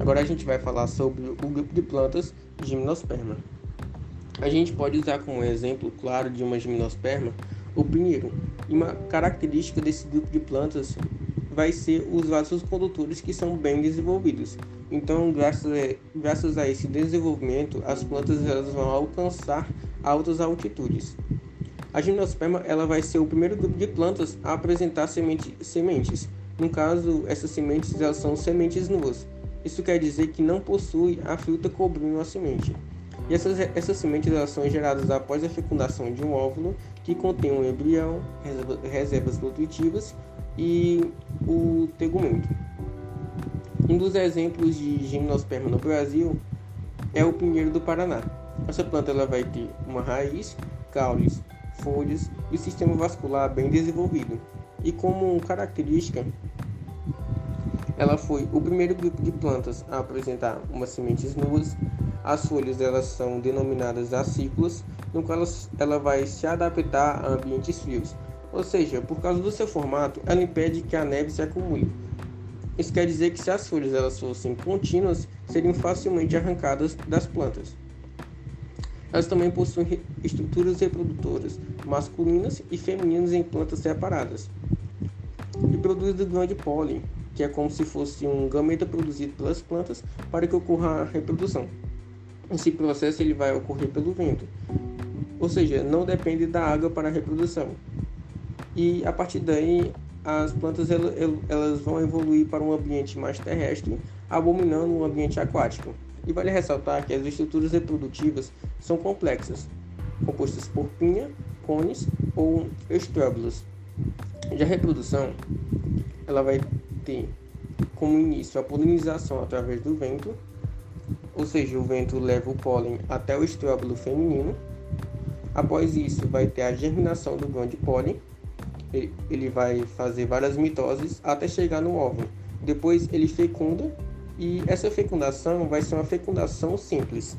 Agora a gente vai falar sobre o grupo de plantas Gimnosperma. A gente pode usar como exemplo claro de uma gimnosperma o pinheiro. E uma característica desse grupo de plantas vai ser os vasos condutores que são bem desenvolvidos. Então, graças a, graças a esse desenvolvimento, as plantas elas vão alcançar altas altitudes. A gimnosperma ela vai ser o primeiro grupo de plantas a apresentar semente, sementes. No caso, essas sementes elas são sementes nuas. Isso quer dizer que não possui a fruta cobrindo a semente. E essas, essas sementes elas são geradas após a fecundação de um óvulo que contém um embrião, reservas nutritivas e o tegumento. Um dos exemplos de gimnosperma no Brasil é o pinheiro do Paraná. Essa planta ela vai ter uma raiz, caules, folhas e sistema vascular bem desenvolvido. E como característica, ela foi o primeiro grupo de plantas a apresentar umas sementes nuas. As folhas elas são denominadas acículas, no qual ela vai se adaptar a ambientes frios. Ou seja, por causa do seu formato, ela impede que a neve se acumule. Isso quer dizer que se as folhas elas fossem contínuas, seriam facilmente arrancadas das plantas. Elas também possuem estruturas reprodutoras masculinas e femininas em plantas separadas. E produzem grão de pólen, que é como se fosse um gameta produzido pelas plantas para que ocorra a reprodução. Esse processo ele vai ocorrer pelo vento, ou seja, não depende da água para a reprodução. E a partir daí, as plantas elas vão evoluir para um ambiente mais terrestre, abominando um ambiente aquático. E vale ressaltar que as estruturas reprodutivas são complexas, compostas por pinha, cones ou estróbilos. Já a reprodução, ela vai ter como início a polinização através do vento, ou seja, o vento leva o pólen até o estróbilo feminino. Após isso, vai ter a germinação do grão de pólen. Ele vai fazer várias mitoses até chegar no óvulo. Depois ele fecunda e essa fecundação vai ser uma fecundação simples.